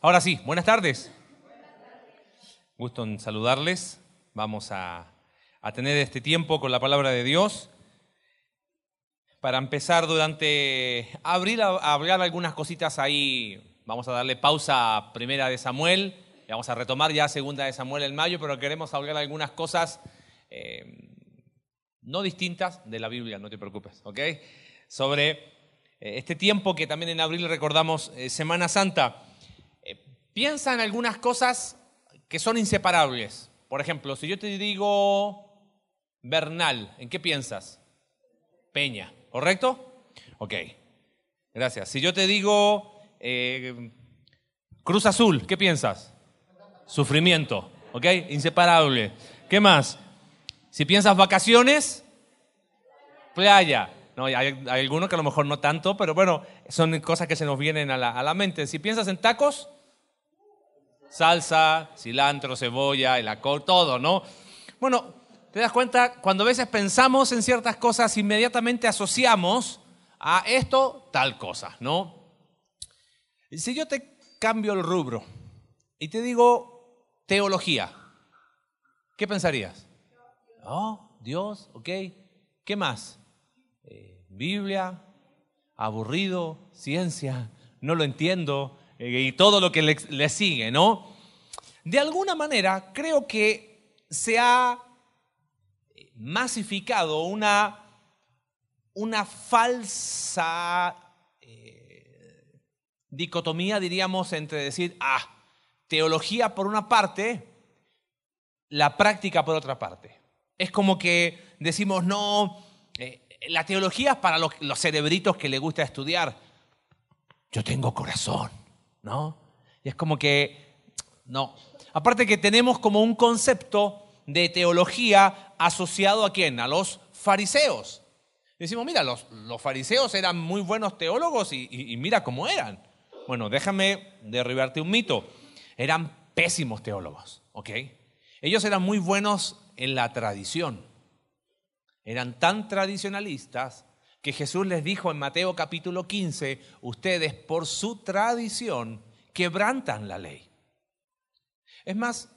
Ahora sí, buenas tardes. Gusto en saludarles. Vamos a, tener este tiempo con la palabra de Dios. Para empezar durante abril a, hablar algunas cositas ahí, vamos a darle pausa a primera de Samuel, vamos a retomar ya segunda de Samuel en mayo, pero queremos hablar algunas cosas eh, no distintas de la Biblia, no te preocupes, ¿ok? Sobre eh, este tiempo que también en abril recordamos eh, Semana Santa. Piensa en algunas cosas que son inseparables. Por ejemplo, si yo te digo Bernal, ¿en qué piensas? Peña, ¿correcto? Ok, gracias. Si yo te digo eh, Cruz Azul, ¿qué piensas? Sufrimiento, ¿ok? Inseparable. ¿Qué más? Si piensas vacaciones, playa. No, hay, hay, algunos que a lo mejor no tanto, pero bueno, son cosas que se nos vienen a la, a la mente. Si piensas en tacos, salsa, cilantro, cebolla, el acor, todo, ¿no? Bueno, te das cuenta, cuando a veces pensamos en ciertas cosas, inmediatamente asociamos a esto tal cosa, ¿no? Si yo te cambio el rubro y te digo teología, ¿qué pensarías? Oh, Dios, ok. ¿Qué más? Eh, Biblia, aburrido, ciencia, no lo entiendo, y todo lo que le, sigue, ¿no? De alguna manera creo que se ha masificado una, una falsa eh, dicotomía, diríamos, entre decir, ah, teología por una parte, la práctica por otra parte. Es como que decimos, no, eh, la teología es para los, los cerebritos que le gusta estudiar. Yo tengo corazón. ¿No? Y es como que, no. Aparte que tenemos como un concepto de teología asociado a quién? A los fariseos. Decimos, mira, los, los fariseos eran muy buenos teólogos y, y mira cómo eran. Bueno, déjame derribarte un mito. Eran pésimos teólogos, ¿ok? Ellos eran muy buenos en la tradición. Eran tan tradicionalistas que Jesús les dijo en Mateo capítulo 15, ustedes por su tradición quebrantan la ley. Es más,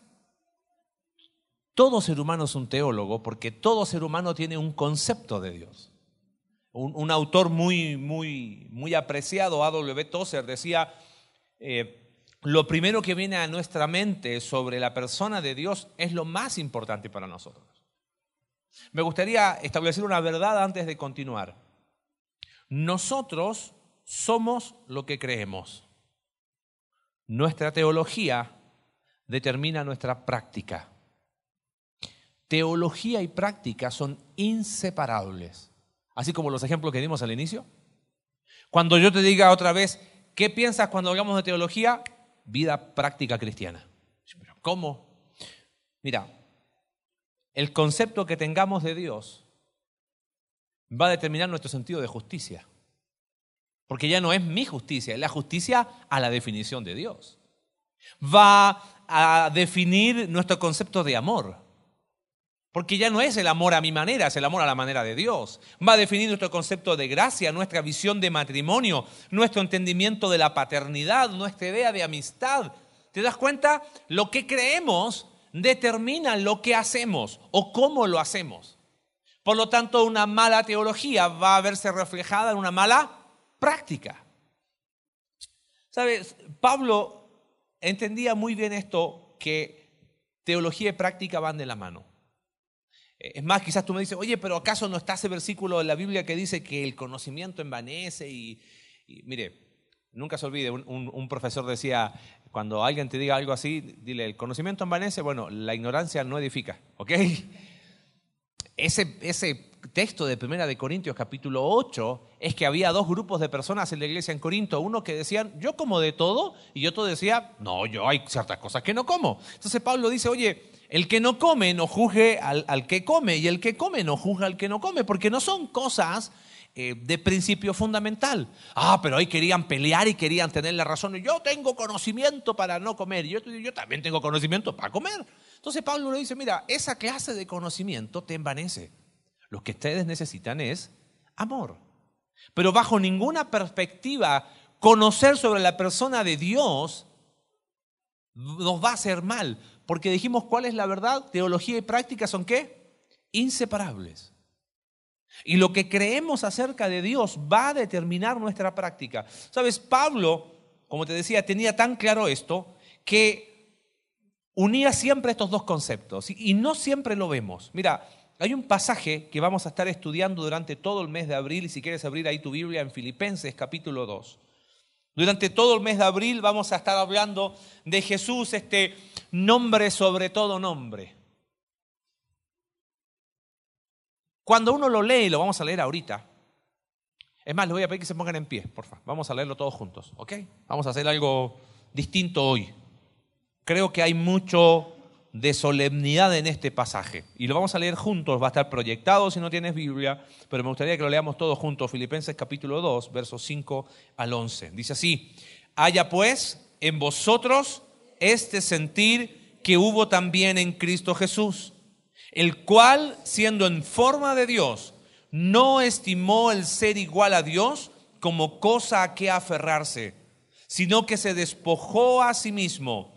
todo ser humano es un teólogo porque todo ser humano tiene un concepto de Dios. Un, autor muy, muy, muy apreciado, A.W. Tozer, decía, eh, lo primero que viene a nuestra mente sobre la persona de Dios es lo más importante para nosotros. Me gustaría establecer una verdad antes de continuar. Nosotros somos lo que creemos. Nuestra teología determina nuestra práctica. Teología y práctica son inseparables. Así como los ejemplos que dimos al inicio. Cuando yo te diga otra vez, ¿qué piensas cuando hablamos de teología? Vida práctica cristiana. ¿Cómo? Mira, el concepto que tengamos de Dios va a determinar nuestro sentido de justicia. Porque ya no es mi justicia, es la justicia a la definición de Dios. Va a definir nuestro concepto de amor. Porque ya no es el amor a mi manera, es el amor a la manera de Dios. Va a definir nuestro concepto de gracia, nuestra visión de matrimonio, nuestro entendimiento de la paternidad, nuestra idea de amistad. ¿Te das cuenta? Lo que creemos determina lo que hacemos o cómo lo hacemos. Por lo tanto, una mala teología va a verse reflejada en una mala práctica. ¿Sabes? Pablo entendía muy bien esto, que teología y práctica van de la mano. Es más, quizás tú me dices, oye, pero ¿acaso no está ese versículo en la Biblia que dice que el conocimiento envanece? Y, mire, nunca se olvide, un, un, profesor decía, cuando alguien te diga algo así, dile, el conocimiento envanece, bueno, la ignorancia no edifica, ¿ok? Ese, texto de Primera de Corintios capítulo 8 es que había dos grupos de personas en la iglesia en Corinto, uno que decían, yo como de todo, y otro decía, no, yo hay ciertas cosas que no como. Entonces Pablo dice, oye, el que no come no juzgue al, al que come, y el que come no juzga al que no come, porque no son cosas eh, de principio fundamental. Ah, pero ahí querían pelear y querían tener la razón. Yo tengo conocimiento para no comer, yo, yo también tengo conocimiento para comer. Entonces Pablo le dice, mira, esa clase de conocimiento te envanece. Lo que ustedes necesitan es amor. Pero bajo ninguna perspectiva, conocer sobre la persona de Dios nos va a hacer mal, porque dijimos cuál es la verdad, teología y práctica son qué? Inseparables. Y lo que creemos acerca de Dios va a determinar nuestra práctica. Sabes, Pablo, como te decía, tenía tan claro esto que unía siempre estos dos conceptos y no siempre lo vemos. Mira, hay un pasaje que vamos a estar estudiando durante todo el mes de abril y si quieres abrir ahí tu Biblia en Filipenses capítulo 2. Durante todo el mes de abril vamos a estar hablando de Jesús, este nombre sobre todo nombre. Cuando uno lo lee, lo vamos a leer ahorita, es más, les voy a pedir que se pongan en pie, por favor. Vamos a leerlo todos juntos, ¿ok? Vamos a hacer algo distinto hoy. Creo que hay mucho de solemnidad en este pasaje. Y lo vamos a leer juntos, va a estar proyectado si no tienes Biblia, pero me gustaría que lo leamos todos juntos, Filipenses capítulo 2, versos 5 al 11. Dice así, haya pues en vosotros este sentir que hubo también en Cristo Jesús, el cual, siendo en forma de Dios, no estimó el ser igual a Dios como cosa a que aferrarse, sino que se despojó a sí mismo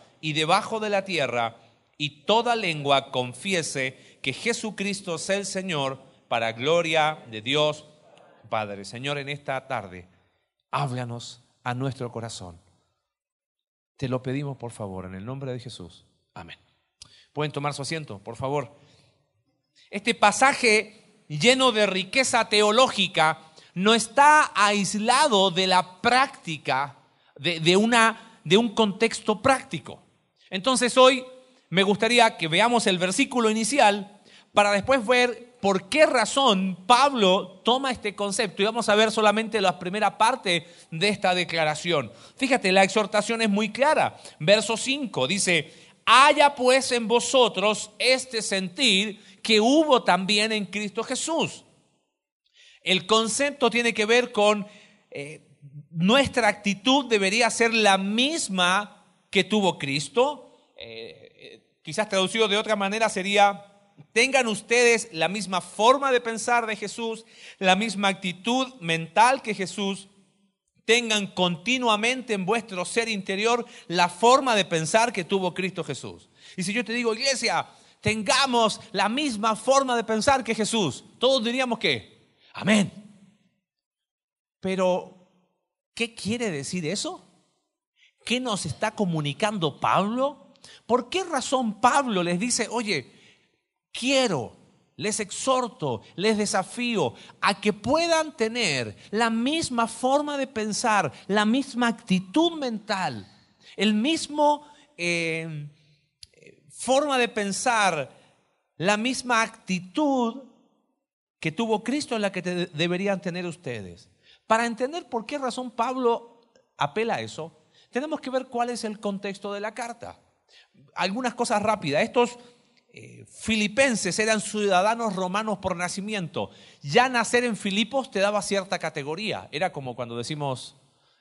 y debajo de la tierra, y toda lengua confiese que Jesucristo es el Señor, para gloria de Dios Padre. Señor, en esta tarde, háblanos a nuestro corazón. Te lo pedimos, por favor, en el nombre de Jesús. Amén. Pueden tomar su asiento, por favor. Este pasaje lleno de riqueza teológica no está aislado de la práctica, de, una, de un contexto práctico. Entonces hoy me gustaría que veamos el versículo inicial para después ver por qué razón Pablo toma este concepto. Y vamos a ver solamente la primera parte de esta declaración. Fíjate, la exhortación es muy clara. Verso 5 dice, haya pues en vosotros este sentir que hubo también en Cristo Jesús. El concepto tiene que ver con eh, nuestra actitud debería ser la misma que tuvo Cristo. Eh, quizás traducido de otra manera sería, tengan ustedes la misma forma de pensar de Jesús, la misma actitud mental que Jesús, tengan continuamente en vuestro ser interior la forma de pensar que tuvo Cristo Jesús. Y si yo te digo, iglesia, tengamos la misma forma de pensar que Jesús, todos diríamos que, amén. Pero, ¿qué quiere decir eso? ¿Qué nos está comunicando Pablo? ¿Por qué razón Pablo les dice, oye, quiero, les exhorto, les desafío a que puedan tener la misma forma de pensar, la misma actitud mental, el mismo eh, forma de pensar, la misma actitud que tuvo Cristo en la que deberían tener ustedes. Para entender por qué razón Pablo apela a eso, tenemos que ver cuál es el contexto de la carta algunas cosas rápidas. Estos eh, filipenses eran ciudadanos romanos por nacimiento. Ya nacer en Filipos te daba cierta categoría. Era como cuando decimos,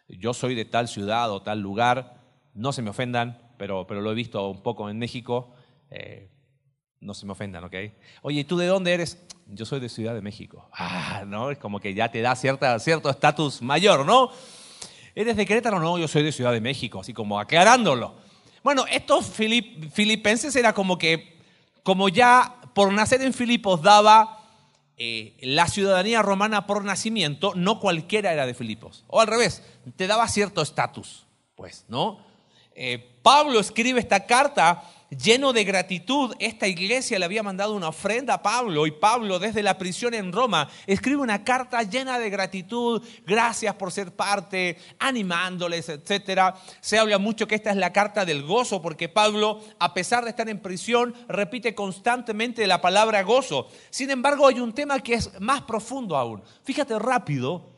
yo soy de tal ciudad o tal lugar, no se me ofendan, pero, pero lo he visto un poco en México. Eh, no se me ofendan, ¿ok? Oye, ¿tú de dónde eres? Yo soy de Ciudad de México. Ah, ¿no? Es como que ya te da cierta, cierto estatus mayor, ¿no? ¿Eres de Querétaro? No, yo soy de Ciudad de México, así como aclarándolo. Bueno, estos filipenses era como que, como ya por nacer en Filipos daba eh, la ciudadanía romana por nacimiento, no cualquiera era de Filipos. O al revés, te daba cierto estatus, pues, ¿no? Eh, Pablo escribe esta carta lleno de gratitud, esta iglesia le había mandado una ofrenda a Pablo y Pablo desde la prisión en Roma escribe una carta llena de gratitud, gracias por ser parte, animándoles, etc. Se habla mucho que esta es la carta del gozo porque Pablo, a pesar de estar en prisión, repite constantemente la palabra gozo. Sin embargo, hay un tema que es más profundo aún. Fíjate rápido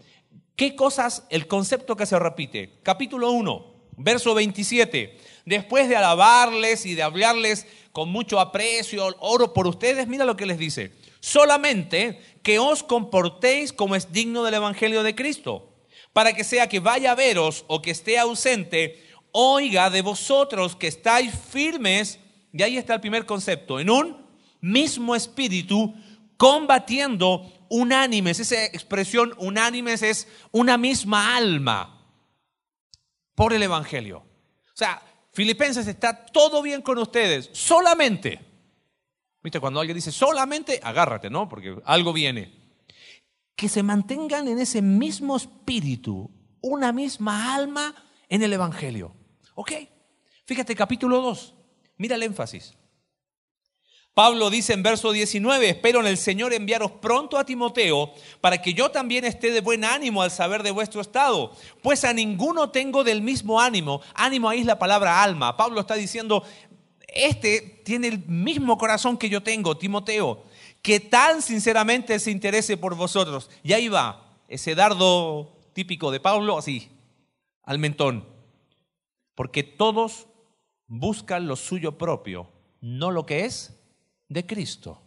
qué cosas, el concepto que se repite. Capítulo 1 Verso 27. Después de alabarles y de hablarles con mucho aprecio, oro por ustedes, mira lo que les dice. Solamente que os comportéis como es digno del Evangelio de Cristo, para que sea que vaya a veros o que esté ausente, oiga de vosotros que estáis firmes, y ahí está el primer concepto, en un mismo espíritu, combatiendo unánimes. Esa expresión unánimes es una misma alma por el Evangelio. O sea, Filipenses está todo bien con ustedes, solamente. ¿Viste? Cuando alguien dice solamente, agárrate, ¿no? Porque algo viene. Que se mantengan en ese mismo espíritu, una misma alma en el Evangelio. ¿Ok? Fíjate, capítulo 2. Mira el énfasis. Pablo dice en verso 19, espero en el Señor enviaros pronto a Timoteo para que yo también esté de buen ánimo al saber de vuestro estado, pues a ninguno tengo del mismo ánimo. Ánimo ahí es la palabra alma. Pablo está diciendo, este tiene el mismo corazón que yo tengo, Timoteo, que tan sinceramente se interese por vosotros. Y ahí va, ese dardo típico de Pablo, así, al mentón. Porque todos buscan lo suyo propio, no lo que es de Cristo.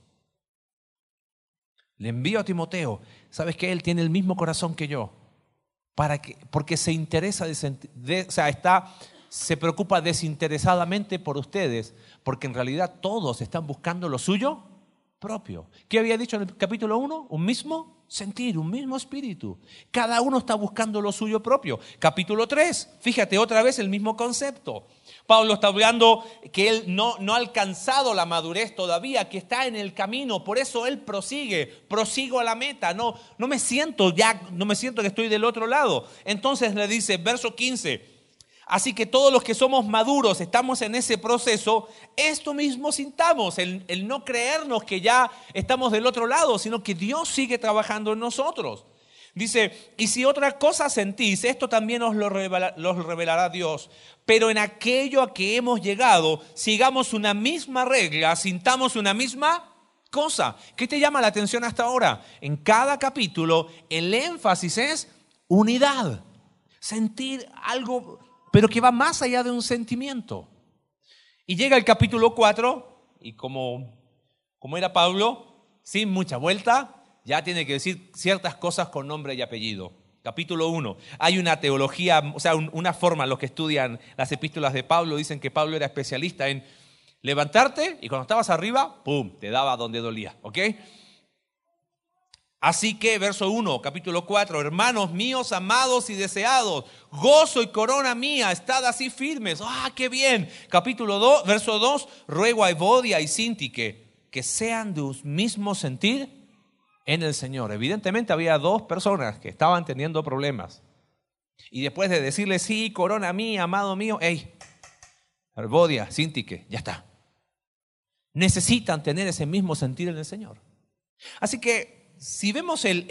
Le envío a Timoteo, sabes que él tiene el mismo corazón que yo, para que, porque se interesa, o sea, está, se preocupa desinteresadamente por ustedes, porque en realidad todos están buscando lo suyo propio. ¿Qué había dicho en el capítulo 1? Un mismo sentir, un mismo espíritu. Cada uno está buscando lo suyo propio. Capítulo 3, fíjate otra vez el mismo concepto. Pablo está hablando que él no, no ha alcanzado la madurez todavía, que está en el camino, por eso él prosigue, prosigo a la meta, no, no me siento ya, no me siento que estoy del otro lado. Entonces le dice, verso 15, Así que todos los que somos maduros, estamos en ese proceso, esto mismo sintamos, el, el, no creernos que ya estamos del otro lado, sino que Dios sigue trabajando en nosotros. Dice, y si otra cosa sentís, esto también os lo, revelará Dios. Pero en aquello a que hemos llegado, sigamos una misma regla, sintamos una misma cosa. ¿Qué te llama la atención hasta ahora? En cada capítulo el énfasis es unidad. Sentir algo, pero que va más allá de un sentimiento. Y llega el capítulo 4, y como, como era Pablo, sin mucha vuelta, ya tiene que decir ciertas cosas con nombre y apellido. Capítulo 1. Hay una teología, o sea, una forma, los que estudian las epístolas de Pablo dicen que Pablo era especialista en levantarte y cuando estabas arriba, ¡pum!, te daba donde dolía, ¿ok? Así que, verso 1, capítulo 4, hermanos míos, amados y deseados, gozo y corona mía, estad así firmes. ¡Ah, qué bien! Capítulo 2, verso 2, ruego a Evodia y Sintique que sean de un mismo sentir en el Señor. Evidentemente había dos personas que estaban teniendo problemas. Y después de decirle, sí, corona mía, amado mío, hey, Arbodia, Sintique, ya está. Necesitan tener ese mismo sentir en el Señor. Así que si vemos el,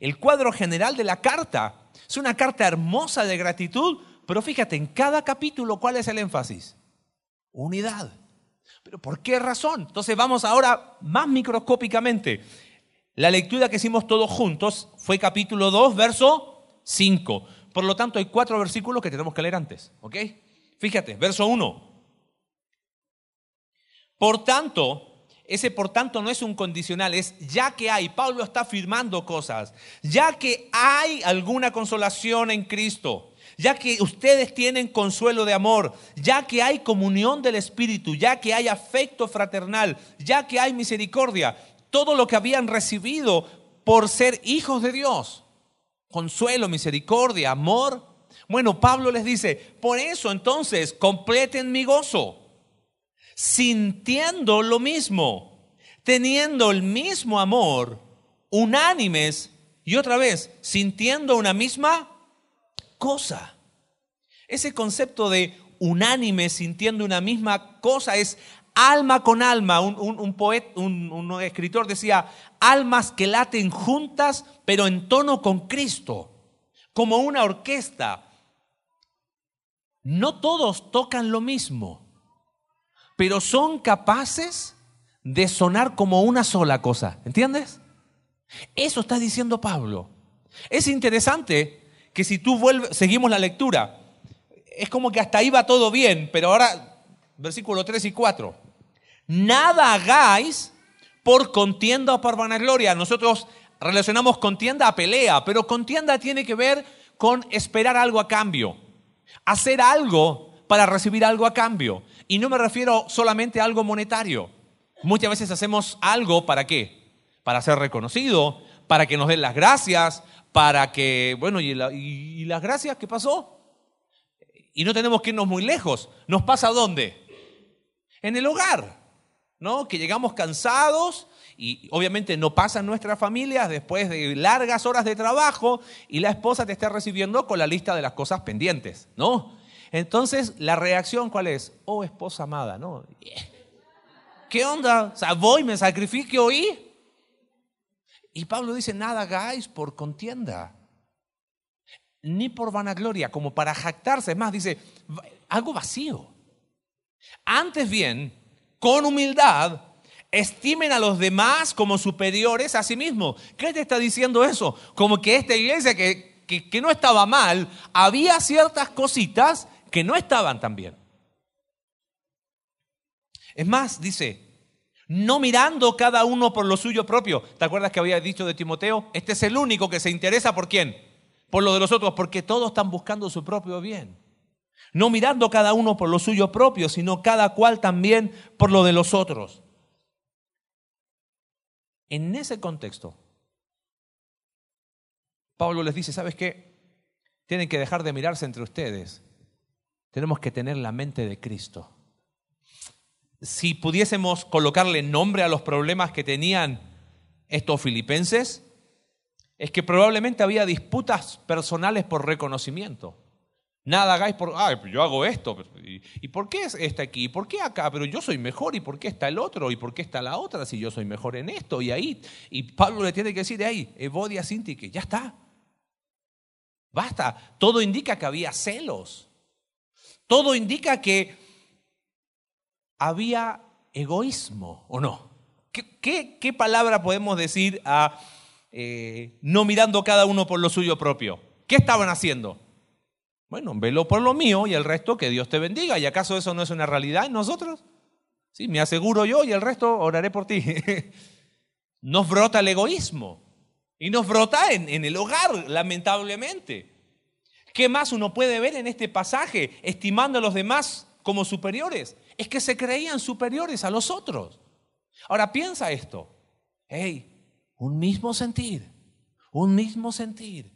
el, cuadro general de la carta, es una carta hermosa de gratitud, pero fíjate, en cada capítulo, ¿cuál es el énfasis? Unidad. ¿Pero por qué razón? Entonces vamos ahora más microscópicamente. La lectura que hicimos todos juntos fue capítulo 2, verso 5. Por lo tanto, hay cuatro versículos que tenemos que leer antes. ¿Ok? Fíjate, verso 1. Por tanto, ese por tanto no es un condicional, es ya que hay, Pablo está afirmando cosas, ya que hay alguna consolación en Cristo, ya que ustedes tienen consuelo de amor, ya que hay comunión del Espíritu, ya que hay afecto fraternal, ya que hay misericordia, todo lo que habían recibido por ser hijos de Dios. Consuelo, misericordia, amor. Bueno, Pablo les dice, por eso entonces completen mi gozo, sintiendo lo mismo, teniendo el mismo amor, unánimes y otra vez, sintiendo una misma cosa. Ese concepto de unánime, sintiendo una misma cosa, es alma con alma. Un, poeta, un, escritor decía, almas que laten juntas, pero en tono con Cristo, como una orquesta. No todos tocan lo mismo, pero son capaces de sonar como una sola cosa. ¿Entiendes? Eso está diciendo Pablo. Es interesante que si tú vuelves, seguimos la lectura, es como que hasta ahí va todo bien, pero ahora, versículo 3 y 4. Nada hagáis por contienda o por vanagloria. Nosotros relacionamos contienda a pelea, pero contienda tiene que ver con esperar algo a cambio, hacer algo para recibir algo a cambio. Y no me refiero solamente a algo monetario. Muchas veces hacemos algo para qué? Para ser reconocido, para que nos den las gracias, para que, bueno, ¿y, las gracias qué pasó? Y no tenemos que irnos muy lejos. ¿Nos pasa dónde? En el hogar, ¿no? Que llegamos cansados y obviamente no pasa en nuestras familias después de largas horas de trabajo y la esposa te está recibiendo con la lista de las cosas pendientes, ¿no? Entonces, la reacción, ¿cuál es? Oh, esposa amada, ¿no? ¿Qué onda? O sea, voy, me sacrifico hoy. Y Pablo dice, nada hagáis por contienda, ni por vanagloria, como para jactarse. Es más, dice, algo vacío. Antes bien, con humildad, estimen a los demás como superiores a sí mismos. ¿Qué te está diciendo eso? Como que esta iglesia que, que, no estaba mal, había ciertas cositas que no estaban tan bien. Es más, dice, no mirando cada uno por lo suyo propio. ¿Te acuerdas que había dicho de Timoteo? Este es el único que se interesa por quién? Por lo de los otros, porque todos están buscando su propio bien. No mirando cada uno por lo suyo propio, sino cada cual también por lo de los otros. En ese contexto, Pablo les dice, ¿sabes qué? Tienen que dejar de mirarse entre ustedes. Tenemos que tener la mente de Cristo si pudiésemos colocarle nombre a los problemas que tenían estos filipenses, es que probablemente había disputas personales por reconocimiento. Nada hagáis por, ay, pues yo hago esto, ¿y, por qué está aquí? ¿Y por qué acá? Pero yo soy mejor, ¿y por qué está el otro? ¿Y por qué está la otra si yo soy mejor en esto? Y ahí, y Pablo le tiene que decir de ahí, Evodia que ya está. Basta, todo indica que había celos. Todo indica que había egoísmo, ¿o no? ¿Qué, palabra podemos decir a eh, no mirando cada uno por lo suyo propio? ¿Qué estaban haciendo? Bueno, velo por lo mío y el resto que Dios te bendiga. ¿Y acaso eso no es una realidad en nosotros? Sí, me aseguro yo y el resto oraré por ti. nos brota el egoísmo y nos brota en, en el hogar, lamentablemente. ¿Qué más uno puede ver en este pasaje, estimando a los demás como superiores? es que se creían superiores a los otros. Ahora piensa esto. Hey, un mismo sentir, un mismo sentir.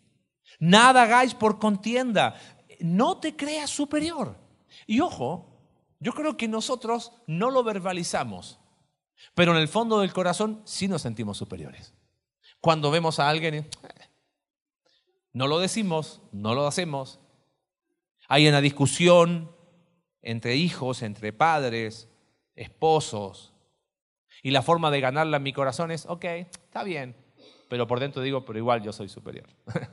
Nada hagáis por contienda. No te creas superior. Y ojo, yo creo que nosotros no lo verbalizamos, pero en el fondo del corazón sí nos sentimos superiores. Cuando vemos a alguien, no lo decimos, no lo hacemos. Hay una discusión, entre hijos, entre padres, esposos. Y la forma de ganarla en mi corazón es, ok, está bien, pero por dentro digo, pero igual yo soy superior.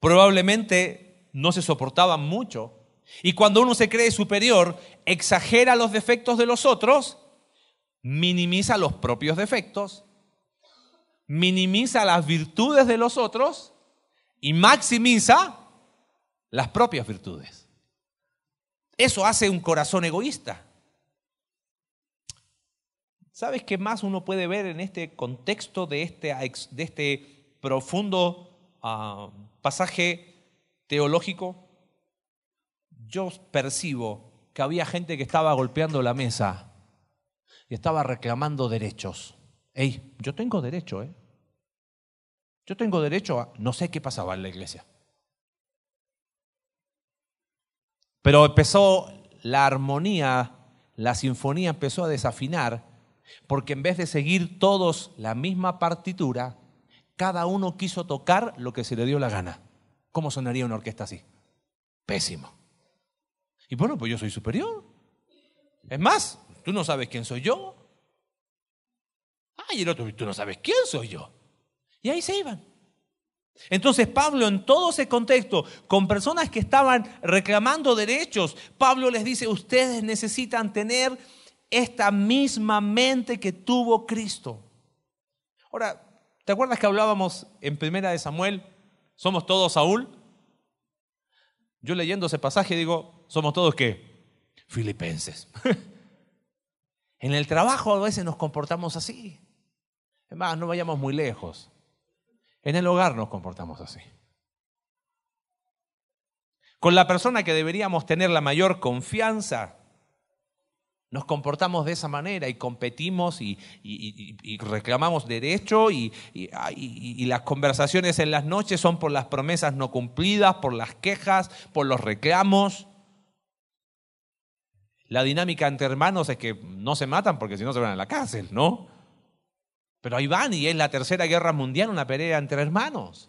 Probablemente no se soportaban mucho. Y cuando uno se cree superior, exagera los defectos de los otros, minimiza los propios defectos, minimiza las virtudes de los otros y maximiza las propias virtudes. Eso hace un corazón egoísta. ¿Sabes qué más uno puede ver en este contexto de este, de este profundo ah, pasaje teológico? Yo percibo que había gente que estaba golpeando la mesa y estaba reclamando derechos. Ey, yo tengo derecho, ¿eh? Yo tengo derecho a... No sé qué pasaba en la iglesia. Pero empezó la armonía, la sinfonía empezó a desafinar, porque en vez de seguir todos la misma partitura, cada uno quiso tocar lo que se le dio la gana. ¿Cómo sonaría una orquesta así? Pésimo. Y bueno, pues yo soy superior. Es más, tú no sabes quién soy yo. Ah, y el otro, tú no sabes quién soy yo. Y ahí se iban. Entonces Pablo en todo ese contexto, con personas que estaban reclamando derechos, Pablo les dice, ustedes necesitan tener esta misma mente que tuvo Cristo. Ahora, ¿te acuerdas que hablábamos en primera de Samuel? Somos todos Saúl. Yo leyendo ese pasaje digo, somos todos qué? Filipenses. en el trabajo a veces nos comportamos así. Es más, no vayamos muy lejos. En el hogar nos comportamos así. Con la persona que deberíamos tener la mayor confianza, nos comportamos de esa manera y competimos y, reclamamos derecho y, las conversaciones en las noches son por las promesas no cumplidas, por las quejas, por los reclamos. La dinámica entre hermanos es que no se matan porque si no se van a la cárcel, ¿no? Pero ahí van y es la tercera guerra mundial una pelea entre hermanos.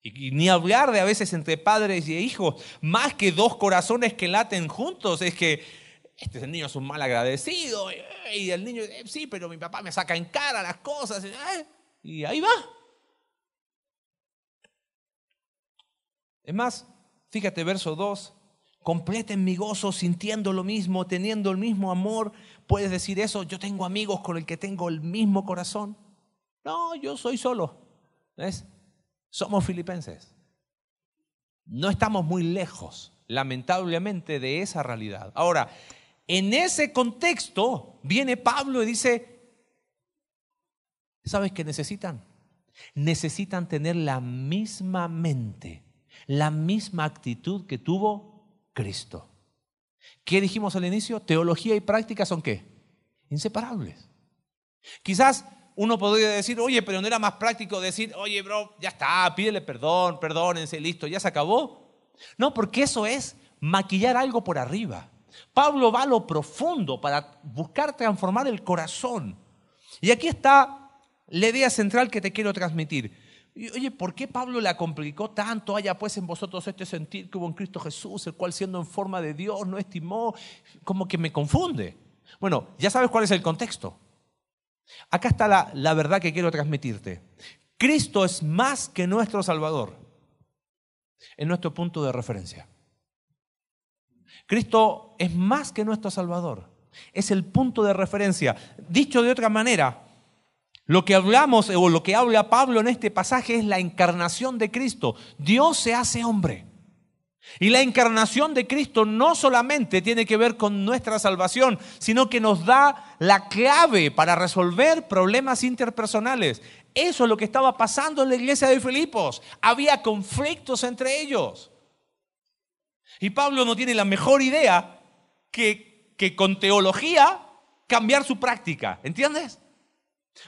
Y, ni hablar de a veces entre padres y hijos, más que dos corazones que laten juntos, es que este niño es un mal agradecido, y el niño, eh, sí, pero mi papá me saca en cara las cosas, y ahí va. Es más, fíjate verso 2, completen mi gozo sintiendo lo mismo, teniendo el mismo amor. Puedes decir eso, yo tengo amigos con el que tengo el mismo corazón. No, yo soy solo. ¿Ves? Somos filipenses. No estamos muy lejos, lamentablemente, de esa realidad. Ahora, en ese contexto viene Pablo y dice, ¿sabes qué necesitan? Necesitan tener la misma mente, la misma actitud que tuvo Cristo. ¿Qué dijimos al inicio? Teología y práctica son qué? Inseparables. Quizás uno podría decir, oye, pero no era más práctico decir, oye, bro, ya está, pídele perdón, perdónense, listo, ya se acabó. No, porque eso es maquillar algo por arriba. Pablo va a lo profundo para buscar transformar el corazón. Y aquí está la idea central que te quiero transmitir. Oye, ¿por qué Pablo la complicó tanto? Haya pues en vosotros este sentir que hubo en Cristo Jesús, el cual siendo en forma de Dios no estimó, como que me confunde. Bueno, ya sabes cuál es el contexto. Acá está la, la verdad que quiero transmitirte. Cristo es más que nuestro Salvador, en nuestro punto de referencia. Cristo es más que nuestro Salvador. Es el punto de referencia. Dicho de otra manera, lo que hablamos o lo que habla Pablo en este pasaje es la encarnación de Cristo. Dios se hace hombre. Y la encarnación de Cristo no solamente tiene que ver con nuestra salvación, sino que nos da la clave para resolver problemas interpersonales. Eso es lo que estaba pasando en la iglesia de Filipos. Había conflictos entre ellos. Y Pablo no tiene la mejor idea que, que con teología cambiar su práctica, ¿entiendes?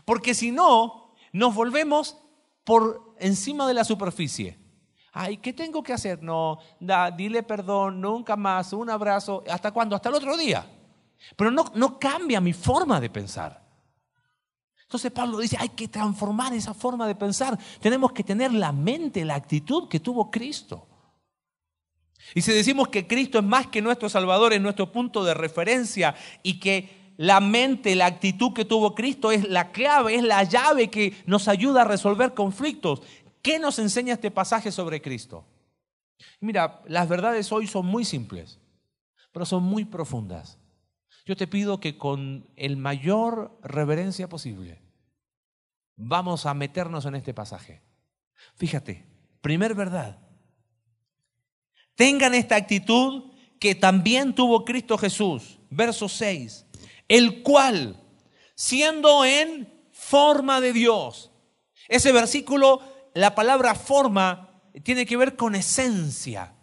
Porque si no, nos volvemos por encima de la superficie. Ay, ¿qué tengo que hacer? No, da, dile perdón, nunca más, un abrazo. ¿Hasta cuándo? Hasta el otro día. Pero no, no cambia mi forma de pensar. Entonces Pablo dice, hay que transformar esa forma de pensar. Tenemos que tener la mente, la actitud que tuvo Cristo. Y si decimos que Cristo es más que nuestro Salvador, es nuestro punto de referencia y que la mente, la actitud que tuvo Cristo es la clave, es la llave que nos ayuda a resolver conflictos. ¿Qué nos enseña este pasaje sobre Cristo? Mira, las verdades hoy son muy simples, pero son muy profundas. Yo te pido que con el mayor reverencia posible vamos a meternos en este pasaje. Fíjate, primer verdad, tengan esta actitud que también tuvo Cristo Jesús. Verso 6. El cual, siendo en forma de Dios. Ese versículo, la palabra forma tiene que ver con esencia.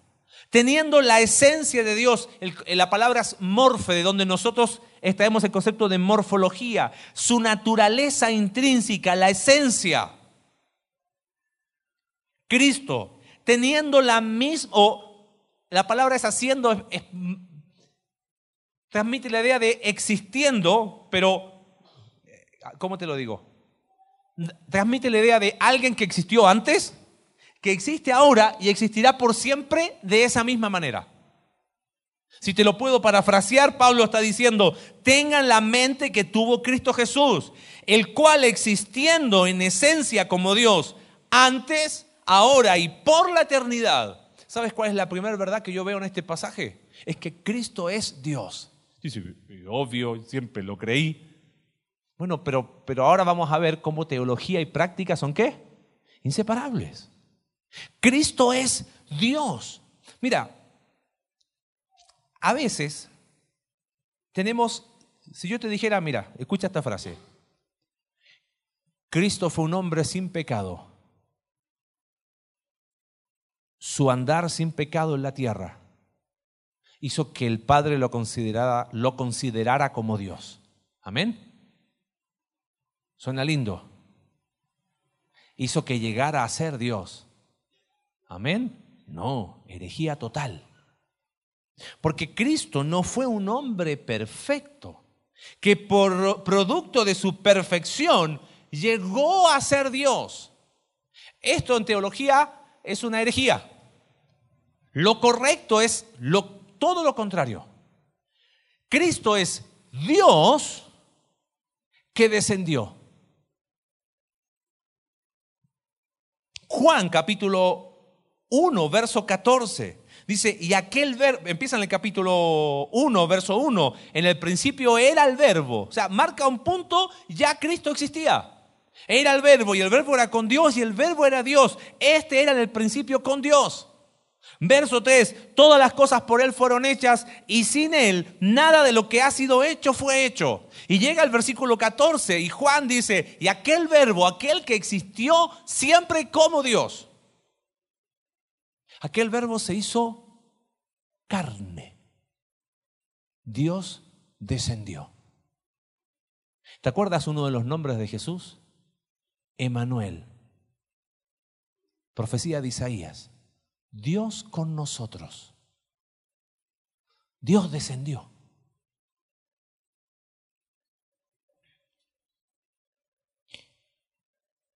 Teniendo la esencia de Dios, la palabra es morfe, de donde nosotros extraemos el concepto de morfología, su naturaleza intrínseca, la esencia. Cristo, teniendo la misma, la palabra es haciendo, transmite la idea de existiendo, pero, ¿cómo te lo digo? Transmite la idea de alguien que existió antes, que existe ahora y existirá por siempre de esa misma manera. Si te lo puedo parafrasear, Pablo está diciendo, tengan la mente que tuvo Cristo Jesús, el cual existiendo en esencia como Dios, antes, ahora y por la eternidad, ¿Sabes cuál es la primera verdad que yo veo en este pasaje? Es que Cristo es Dios. Obvio, siempre lo creí. Bueno, pero, pero ahora vamos a ver cómo teología y práctica son qué? Inseparables. Cristo es Dios. Mira, a veces tenemos, si yo te dijera, mira, escucha esta frase, Cristo fue un hombre sin pecado, su andar sin pecado en la tierra hizo que el Padre lo considerara, lo considerara como Dios. Amén. Suena lindo. Hizo que llegara a ser Dios. Amén. No, herejía total. Porque Cristo no fue un hombre perfecto, que por producto de su perfección llegó a ser Dios. Esto en teología es una herejía. Lo correcto es todo lo contrario. Cristo es Dios que descendió. Juan capítulo 1, verso 14. Dice, y aquel verbo, empieza en el capítulo 1, verso 1, en el principio era el verbo. O sea, marca un punto, ya Cristo existía. Era el verbo y el verbo era con Dios y el verbo era Dios. Este era en el principio con Dios. Verso 3, todas las cosas por Él fueron hechas y sin Él nada de lo que ha sido hecho fue hecho. Y llega el versículo 14 y Juan dice, y aquel verbo, aquel que existió siempre como Dios, aquel verbo se hizo carne. Dios descendió. ¿Te acuerdas uno de los nombres de Jesús? Emanuel. Profecía de Isaías. Dios con nosotros. Dios descendió.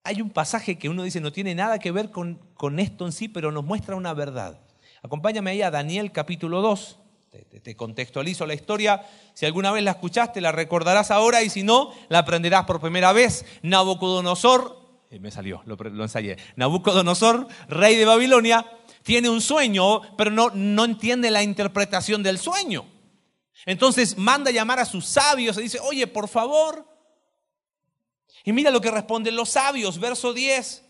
Hay un pasaje que uno dice no tiene nada que ver con, con esto en sí, pero nos muestra una verdad. Acompáñame ahí a Daniel capítulo 2. Te, te, contextualizo la historia. Si alguna vez la escuchaste, la recordarás ahora y si no, la aprenderás por primera vez. Nabucodonosor, eh, me salió, lo ensayé. Nabucodonosor, rey de Babilonia, tiene un sueño, pero no, no entiende la interpretación del sueño. Entonces manda llamar a sus sabios y dice, oye, por favor. Y mira lo que responden los sabios, verso 10.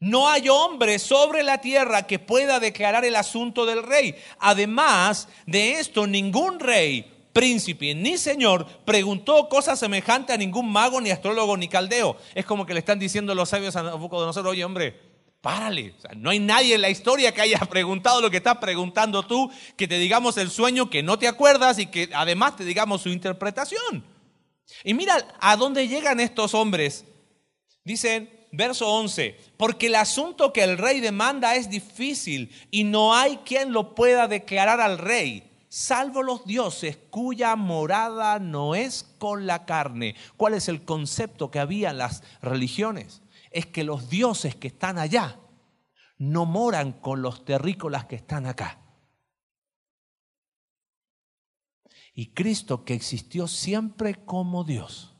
No hay hombre sobre la tierra que pueda declarar el asunto del rey. Además de esto, ningún rey, príncipe ni señor preguntó cosa semejante a ningún mago, ni astrólogo, ni caldeo. Es como que le están diciendo los sabios a nosotros, oye hombre, Párale. no hay nadie en la historia que haya preguntado lo que estás preguntando tú, que te digamos el sueño que no te acuerdas y que además te digamos su interpretación. Y mira a dónde llegan estos hombres. Dicen, verso 11, porque el asunto que el rey demanda es difícil y no hay quien lo pueda declarar al rey, salvo los dioses cuya morada no es con la carne. ¿Cuál es el concepto que había en las religiones? Es que los dioses que están allá no moran con los terrícolas que están acá. Y Cristo que existió siempre como Dios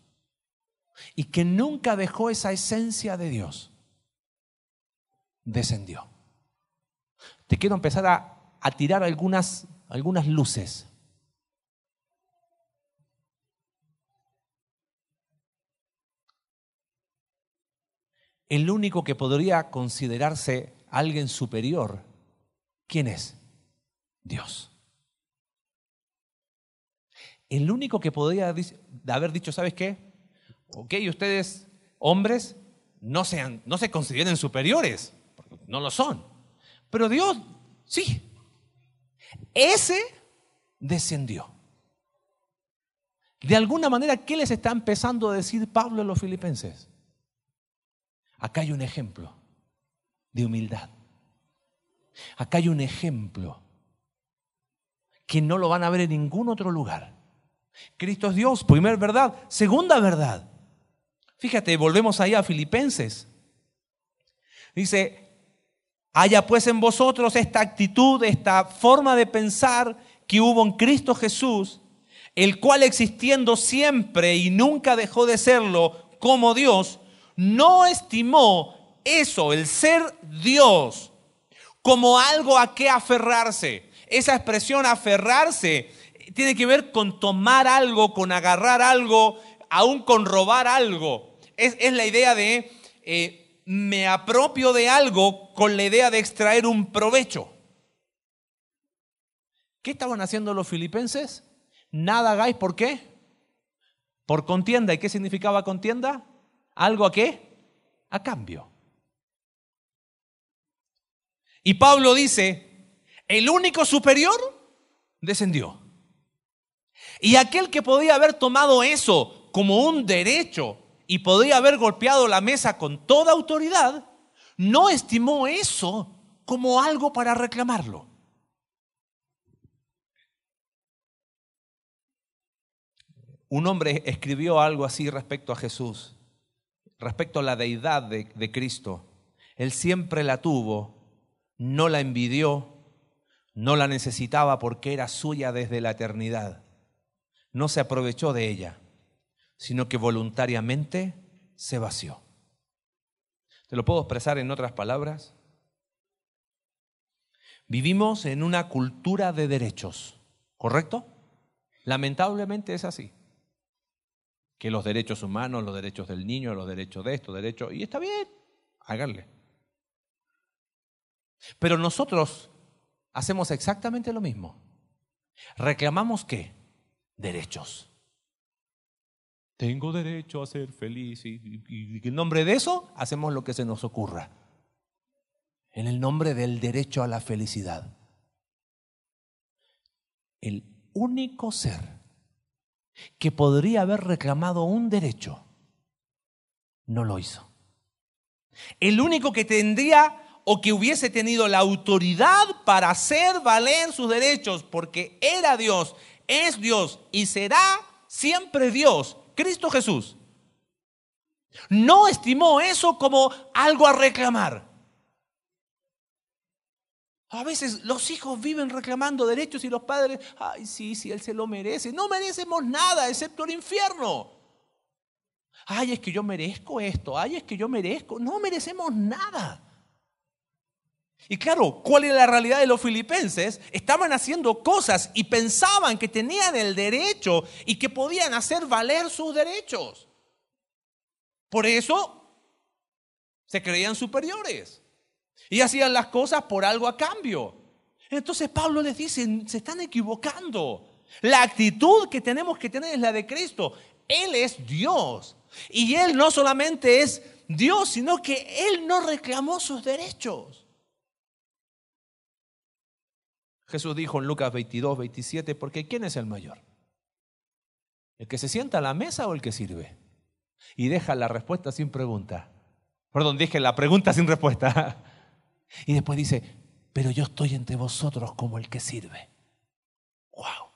y que nunca dejó esa esencia de Dios, descendió. Te quiero empezar a, a tirar algunas, algunas luces. El único que podría considerarse alguien superior, ¿quién es? Dios. El único que podría haber dicho, ¿sabes qué? Ok, ustedes, hombres, no, sean, no se consideren superiores, porque no lo son. Pero Dios, sí. Ese descendió. De alguna manera, ¿qué les está empezando a decir Pablo a los filipenses? Acá hay un ejemplo de humildad. Acá hay un ejemplo que no lo van a ver en ningún otro lugar. Cristo es Dios, primera verdad. Segunda verdad. Fíjate, volvemos ahí a Filipenses. Dice, haya pues en vosotros esta actitud, esta forma de pensar que hubo en Cristo Jesús, el cual existiendo siempre y nunca dejó de serlo como Dios, no estimó eso, el ser Dios, como algo a qué aferrarse. Esa expresión aferrarse tiene que ver con tomar algo, con agarrar algo, aún con robar algo. Es, la idea de eh, me apropio de algo con la idea de extraer un provecho. ¿Qué estaban haciendo los filipenses? Nada hagáis, ¿por qué? Por contienda. ¿Y qué significaba contienda? ¿Algo a qué? A cambio. Y Pablo dice, el único superior descendió. Y aquel que podía haber tomado eso como un derecho y podía haber golpeado la mesa con toda autoridad, no estimó eso como algo para reclamarlo. Un hombre escribió algo así respecto a Jesús, respecto a la deidad de, Cristo. Él siempre la tuvo, no la envidió, no la necesitaba porque era suya desde la eternidad. No se aprovechó de ella, sino que voluntariamente se vació. ¿Te lo puedo expresar en otras palabras? Vivimos en una cultura de derechos, ¿correcto? Lamentablemente es así que los derechos humanos, los derechos del niño, los derechos de esto, derechos, y está bien, háganle. Pero nosotros hacemos exactamente lo mismo. Reclamamos qué? Derechos. Tengo derecho a ser feliz y, y en nombre de eso hacemos lo que se nos ocurra. En el nombre del derecho a la felicidad. El único ser que podría haber reclamado un derecho, no lo hizo. El único que tendría o que hubiese tenido la autoridad para hacer valer sus derechos, porque era Dios, es Dios y será siempre Dios, Cristo Jesús, no estimó eso como algo a reclamar. A veces los hijos viven reclamando derechos y los padres, ay, sí, sí, él se lo merece. No merecemos nada excepto el infierno. Ay, es que yo merezco esto, ay, es que yo merezco. No merecemos nada. Y claro, ¿cuál era la realidad de los filipenses? Estaban haciendo cosas y pensaban que tenían el derecho y que podían hacer valer sus derechos. Por eso se creían superiores y hacían las cosas por algo a cambio. Entonces Pablo les dice, se están equivocando. La actitud que tenemos que tener es la de Cristo. Él es Dios. Y Él no solamente es Dios, sino que Él no reclamó sus derechos. Jesús dijo en Lucas 22, 27, porque ¿quién es el mayor? ¿El que se sienta a la mesa o el que sirve? Y deja la respuesta sin pregunta. Perdón, dije la pregunta sin respuesta. Y después dice, pero yo estoy entre vosotros como el que sirve. ¡Wow!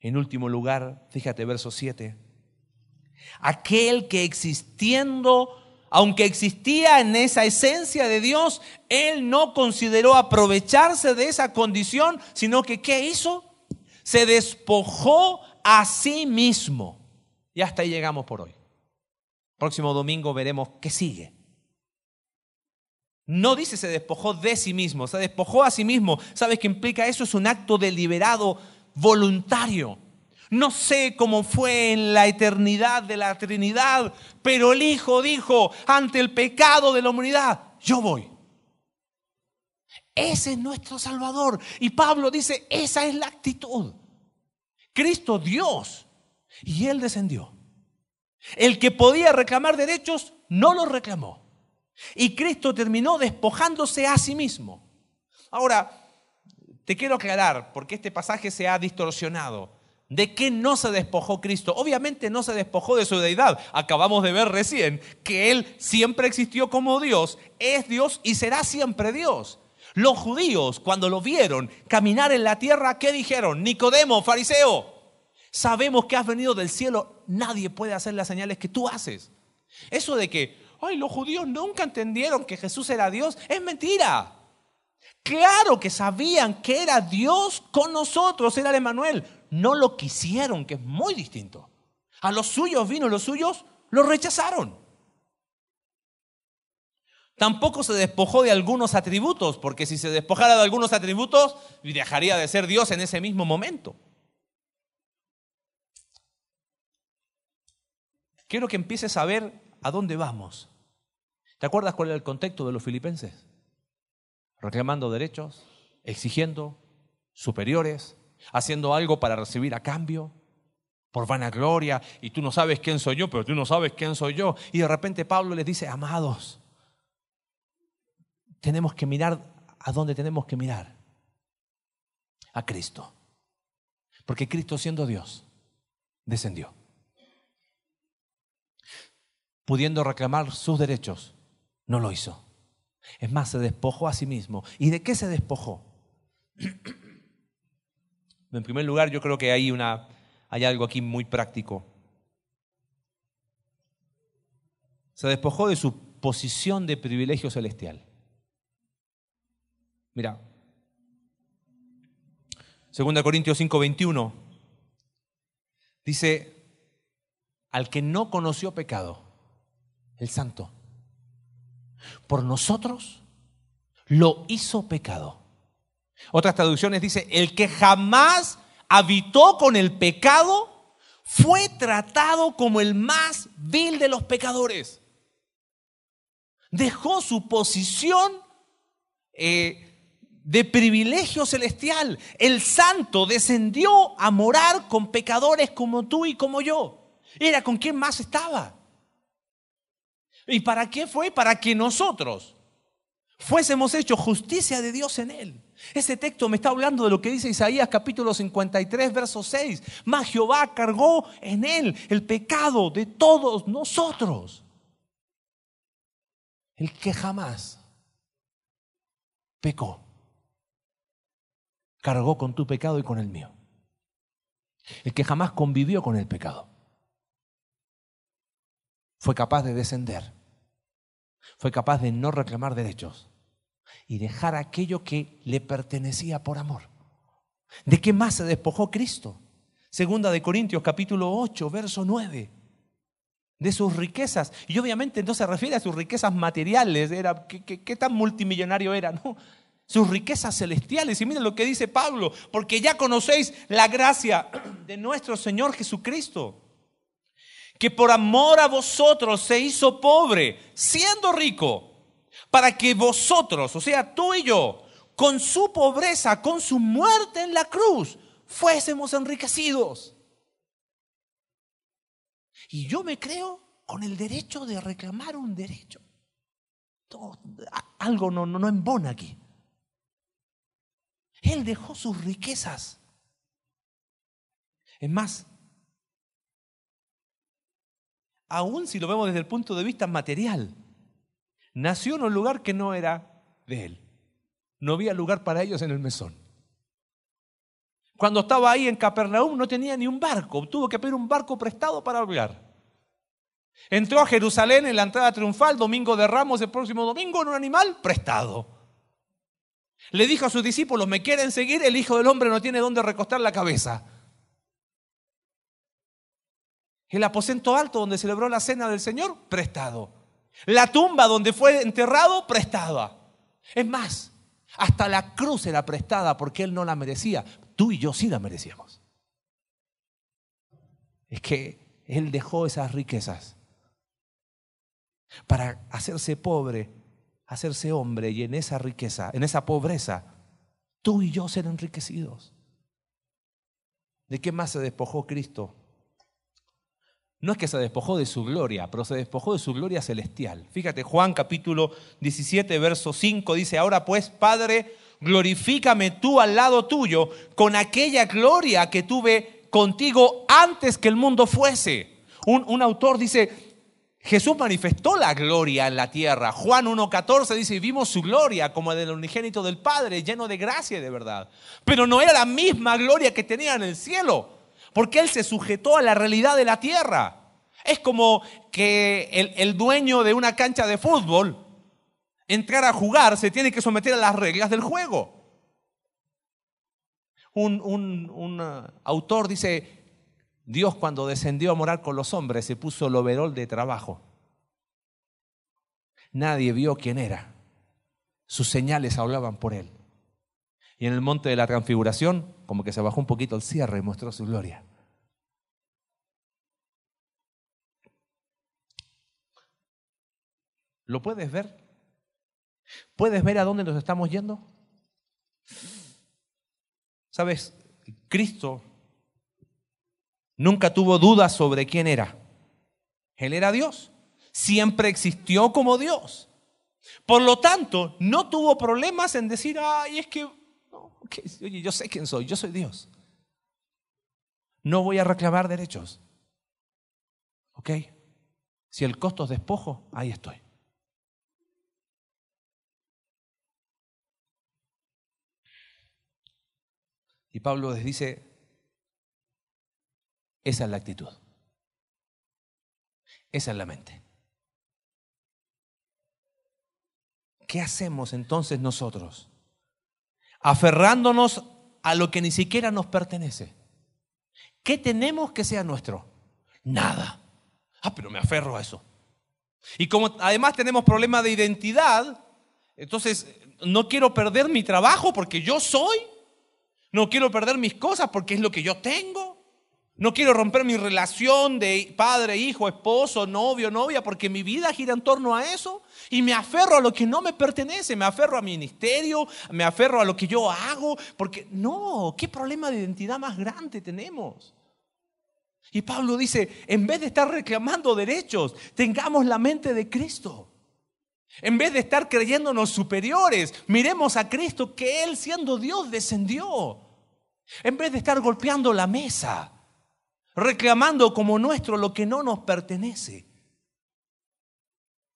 En último lugar, fíjate verso 7. Aquel que existiendo, aunque existía en esa esencia de Dios, él no consideró aprovecharse de esa condición, sino que ¿qué hizo? Se despojó a sí mismo. Y hasta ahí llegamos por hoy. Próximo domingo veremos qué sigue. No dice se despojó de sí mismo, se despojó a sí mismo. ¿Sabes qué implica eso? Es un acto deliberado, voluntario. No sé cómo fue en la eternidad de la Trinidad, pero el Hijo dijo ante el pecado de la humanidad, yo voy. Ese es nuestro Salvador. Y Pablo dice, esa es la actitud. Cristo Dios. Y Él descendió. El que podía reclamar derechos, no los reclamó. Y Cristo terminó despojándose a sí mismo. Ahora, te quiero aclarar, porque este pasaje se ha distorsionado. ¿De qué no se despojó Cristo? Obviamente no se despojó de su deidad. Acabamos de ver recién que Él siempre existió como Dios, es Dios y será siempre Dios. Los judíos, cuando lo vieron caminar en la tierra, ¿qué dijeron? Nicodemo, fariseo, sabemos que has venido del cielo, nadie puede hacer las señales que tú haces. Eso de que ay, los judíos nunca entendieron que Jesús era Dios, es mentira. Claro que sabían que era Dios con nosotros, era el Emanuel. No lo quisieron, que es muy distinto. A los suyos vino, los suyos lo rechazaron. Tampoco se despojó de algunos atributos, porque si se despojara de algunos atributos, dejaría de ser Dios en ese mismo momento. Quiero que empieces a ver a dónde vamos. ¿Te acuerdas cuál era el contexto de los filipenses? Reclamando derechos, exigiendo, superiores, haciendo algo para recibir a cambio, por vanagloria, y tú no sabes quién soy yo, pero tú no sabes quién soy yo. Y de repente Pablo les dice, amados, tenemos que mirar a dónde tenemos que mirar. A Cristo. Porque Cristo siendo Dios, descendió. Pudiendo reclamar sus derechos, no lo hizo. Es más, se despojó a sí mismo. ¿Y de qué se despojó? En primer lugar, yo creo que hay, una, hay algo aquí muy práctico. Se despojó de su posición de privilegio celestial. Mira, 2 Corintios 5, 21 dice, al que no conoció pecado, el santo, por nosotros lo hizo pecado. Otras traducciones dice, el que jamás habitó con el pecado fue tratado como el más vil de los pecadores. Dejó su posición eh, de privilegio celestial. El santo descendió a morar con pecadores como tú y como yo. Era con quien más estaba. ¿Y para qué fue? Para que nosotros fuésemos hechos justicia de Dios en él. Ese texto me está hablando de lo que dice Isaías capítulo 53, verso 6. Mas Jehová cargó en él el pecado de todos nosotros. El que jamás pecó, cargó con tu pecado y con el mío. El que jamás convivió con el pecado fue capaz de descender, fue capaz de no reclamar derechos y dejar aquello que le pertenecía por amor. ¿De qué más se despojó Cristo? Segunda de Corintios capítulo 8, verso 9. De sus riquezas. Y obviamente no se refiere a sus riquezas materiales. Era, ¿qué, tan multimillonario era? No, sus riquezas celestiales. Y miren lo que dice Pablo, porque ya conocéis la gracia de nuestro Señor Jesucristo que por amor a vosotros se hizo pobre, siendo rico, para que vosotros, o sea, tú y yo, con su pobreza, con su muerte en la cruz, fuésemos enriquecidos. Y yo me creo con el derecho de reclamar un derecho. algo no, no, no embona aquí. Él dejó sus riquezas. Es más, aún si lo vemos desde el punto de vista material. Nació en un lugar que no era de él. No había lugar para ellos en el mesón. Cuando estaba ahí en Capernaum no tenía ni un barco, tuvo que pedir un barco prestado para hablar. Entró a Jerusalén en la entrada triunfal, domingo de Ramos, el próximo domingo, en un animal prestado. Le dijo a sus discípulos, me quieren seguir, el Hijo del Hombre no tiene dónde recostar la cabeza. El aposento alto donde celebró la cena del Señor, prestado. La tumba donde fue enterrado, prestada. Es más, hasta la cruz era prestada porque Él no la merecía. Tú y yo sí la merecíamos. Es que Él dejó esas riquezas para hacerse pobre, hacerse hombre y en esa riqueza, en esa pobreza, tú y yo ser enriquecidos. ¿De qué más se despojó Cristo? No es que se despojó de su gloria, pero se despojó de su gloria celestial. Fíjate, Juan capítulo 17, verso 5 dice, ahora pues, Padre, glorifícame tú al lado tuyo con aquella gloria que tuve contigo antes que el mundo fuese. Un, autor dice, Jesús manifestó la gloria en la tierra. Juan 1.14 dice, vimos su gloria como del unigénito del Padre, lleno de gracia y de verdad. Pero no era la misma gloria que tenía en el cielo porque Él se sujetó a la realidad de la tierra. Es como que el, dueño de una cancha de fútbol entrar a jugar se tiene que someter a las reglas del juego. Un, un, uh, autor dice, Dios cuando descendió a morar con los hombres se puso el overol de trabajo. Nadie vio quién era. Sus señales hablaban por él. Y en el monte de la transfiguración, como que se bajó un poquito el cierre y mostró su gloria. ¿Lo puedes ver? ¿Puedes ver a dónde nos estamos yendo? Sabes, Cristo nunca tuvo dudas sobre quién era. Él era Dios. Siempre existió como Dios. Por lo tanto, no tuvo problemas en decir, ay, es que, oye, yo sé quién soy, yo soy Dios. No voy a reclamar derechos. ¿Ok? Si el costo es despojo, ahí estoy. Y Pablo les dice, esa es la actitud. Esa es la mente. ¿Qué hacemos entonces nosotros? Aferrándonos a lo que ni siquiera nos pertenece. ¿Qué tenemos que sea nuestro? Nada. Ah, pero me aferro a eso. Y como además tenemos problemas de identidad, entonces no quiero perder mi trabajo porque yo soy. No quiero perder mis cosas porque es lo que yo tengo. No quiero romper mi relación de padre, hijo, esposo, novio, novia, porque mi vida gira en torno a eso. Y me aferro a lo que no me pertenece, me aferro a mi ministerio, me aferro a lo que yo hago, porque no, ¿qué problema de identidad más grande tenemos? Y Pablo dice, en vez de estar reclamando derechos, tengamos la mente de Cristo. En vez de estar creyéndonos superiores, miremos a Cristo que Él siendo Dios descendió. En vez de estar golpeando la mesa, reclamando como nuestro lo que no nos pertenece.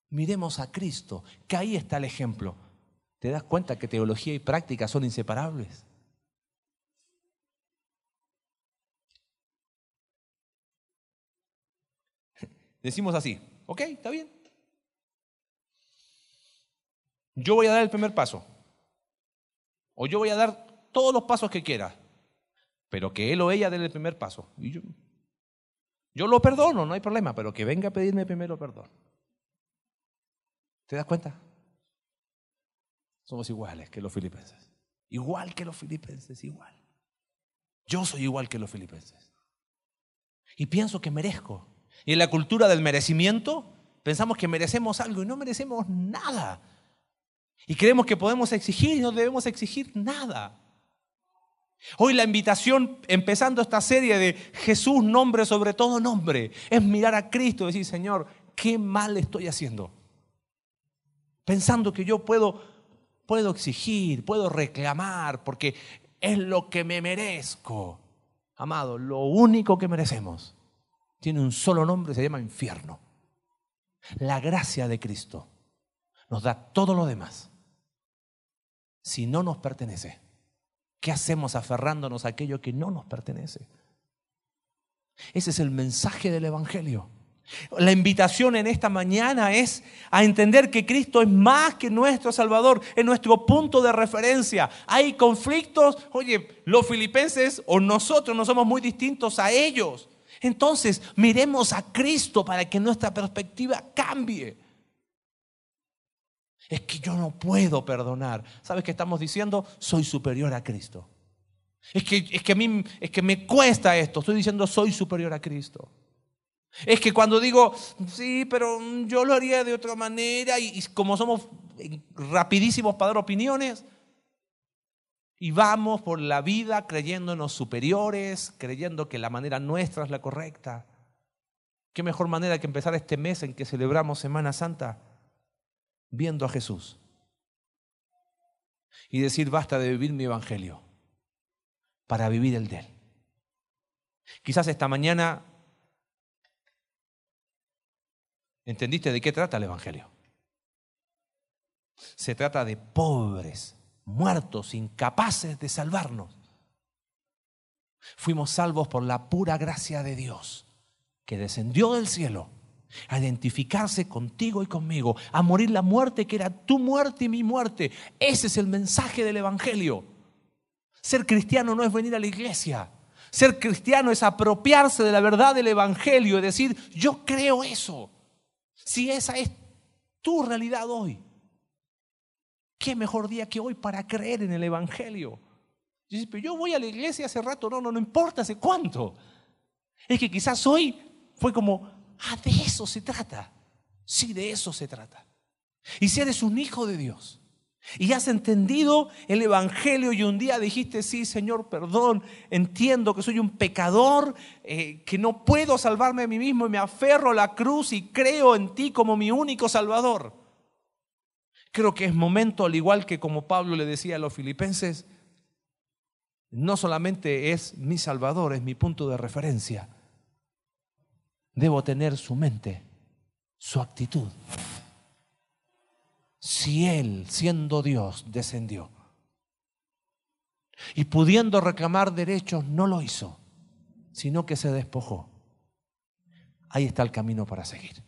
Miremos a Cristo, que ahí está el ejemplo. ¿Te das cuenta que teología y práctica son inseparables? Decimos así, ok, está bien. Yo voy a dar el primer paso. O yo voy a dar todos los pasos que quiera. Pero que él o ella dé el primer paso. Y yo, yo lo perdono, no hay problema, pero que venga a pedirme primero perdón. ¿Te das cuenta? Somos iguales que los filipenses. Igual que los filipenses, igual. Yo soy igual que los filipenses. Y pienso que merezco. Y en la cultura del merecimiento, pensamos que merecemos algo y no merecemos nada. Y creemos que podemos exigir y no debemos exigir nada. Hoy la invitación, empezando esta serie de Jesús, nombre sobre todo nombre, es mirar a Cristo y decir, Señor, ¿qué mal estoy haciendo? Pensando que yo puedo, puedo exigir, puedo reclamar, porque es lo que me merezco. Amado, lo único que merecemos tiene un solo nombre, se llama infierno. La gracia de Cristo nos da todo lo demás. Si no nos pertenece, ¿qué hacemos aferrándonos a aquello que no nos pertenece? Ese es el mensaje del Evangelio. La invitación en esta mañana es a entender que Cristo es más que nuestro Salvador, es nuestro punto de referencia. Hay conflictos, oye, los filipenses o nosotros no somos muy distintos a ellos. Entonces, miremos a Cristo para que nuestra perspectiva cambie. Es que yo no puedo perdonar. ¿Sabes qué estamos diciendo? Soy superior a Cristo. Es que, es que a mí es que me cuesta esto. Estoy diciendo soy superior a Cristo. Es que cuando digo, sí, pero yo lo haría de otra manera y, y como somos rapidísimos para dar opiniones, y vamos por la vida creyéndonos superiores, creyendo que la manera nuestra es la correcta. ¿Qué mejor manera que empezar este mes en que celebramos Semana Santa viendo a Jesús? Y decir, basta de vivir mi evangelio para vivir el de Él. Quizás esta mañana entendiste de qué trata el evangelio. Se trata de pobres muertos, incapaces de salvarnos. Fuimos salvos por la pura gracia de Dios, que descendió del cielo a identificarse contigo y conmigo, a morir la muerte que era tu muerte y mi muerte. Ese es el mensaje del Evangelio. Ser cristiano no es venir a la iglesia. Ser cristiano es apropiarse de la verdad del Evangelio y decir, yo creo eso. Si esa es tu realidad hoy, ¿Qué mejor día que hoy para creer en el Evangelio? Dices, pero yo voy a la iglesia hace rato, no, no, no importa hace cuánto. Es que quizás hoy fue como, ah, de eso se trata. Sí, de eso se trata. Y si eres un hijo de Dios, Y has entendido el Evangelio y un día dijiste, sí, Señor, perdón, entiendo que soy un pecador, eh, que no puedo salvarme a mí mismo y me aferro a la cruz y creo en ti como mi único Salvador. Creo que es momento, al igual que como Pablo le decía a los filipenses, no solamente es mi Salvador, es mi punto de referencia. Debo tener su mente, su actitud si Él, siendo Dios, descendió? Y pudiendo reclamar derechos, no lo hizo, sino que se despojó. Ahí está el camino para seguir.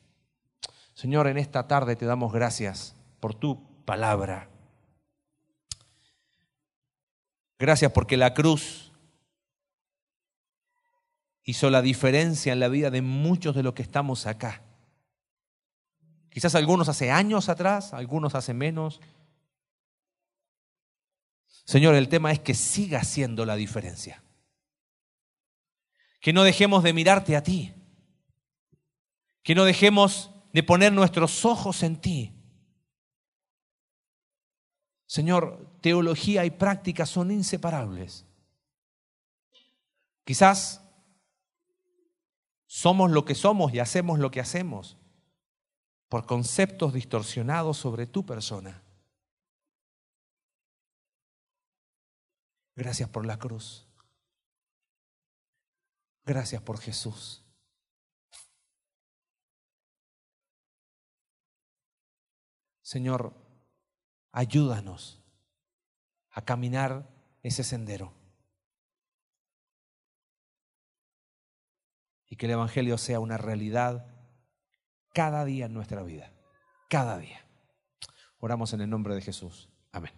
Señor, en esta tarde te damos gracias por tu palabra. Gracias porque la cruz hizo la diferencia en la vida de muchos de los que estamos acá. Quizás algunos hace años atrás, algunos hace menos. Señor, el tema es que siga siendo la diferencia. Que no dejemos de mirarte a ti. Que no dejemos de poner nuestros ojos en ti. Señor, teología y práctica son inseparables. Quizás somos lo que somos y hacemos lo que hacemos por conceptos distorsionados sobre tu persona. Gracias por la cruz. Gracias por Jesús. Señor, ayúdanos a caminar ese sendero. Y que el Evangelio sea una realidad cada día en nuestra vida. Cada día. Oramos en el nombre de Jesús. Amén.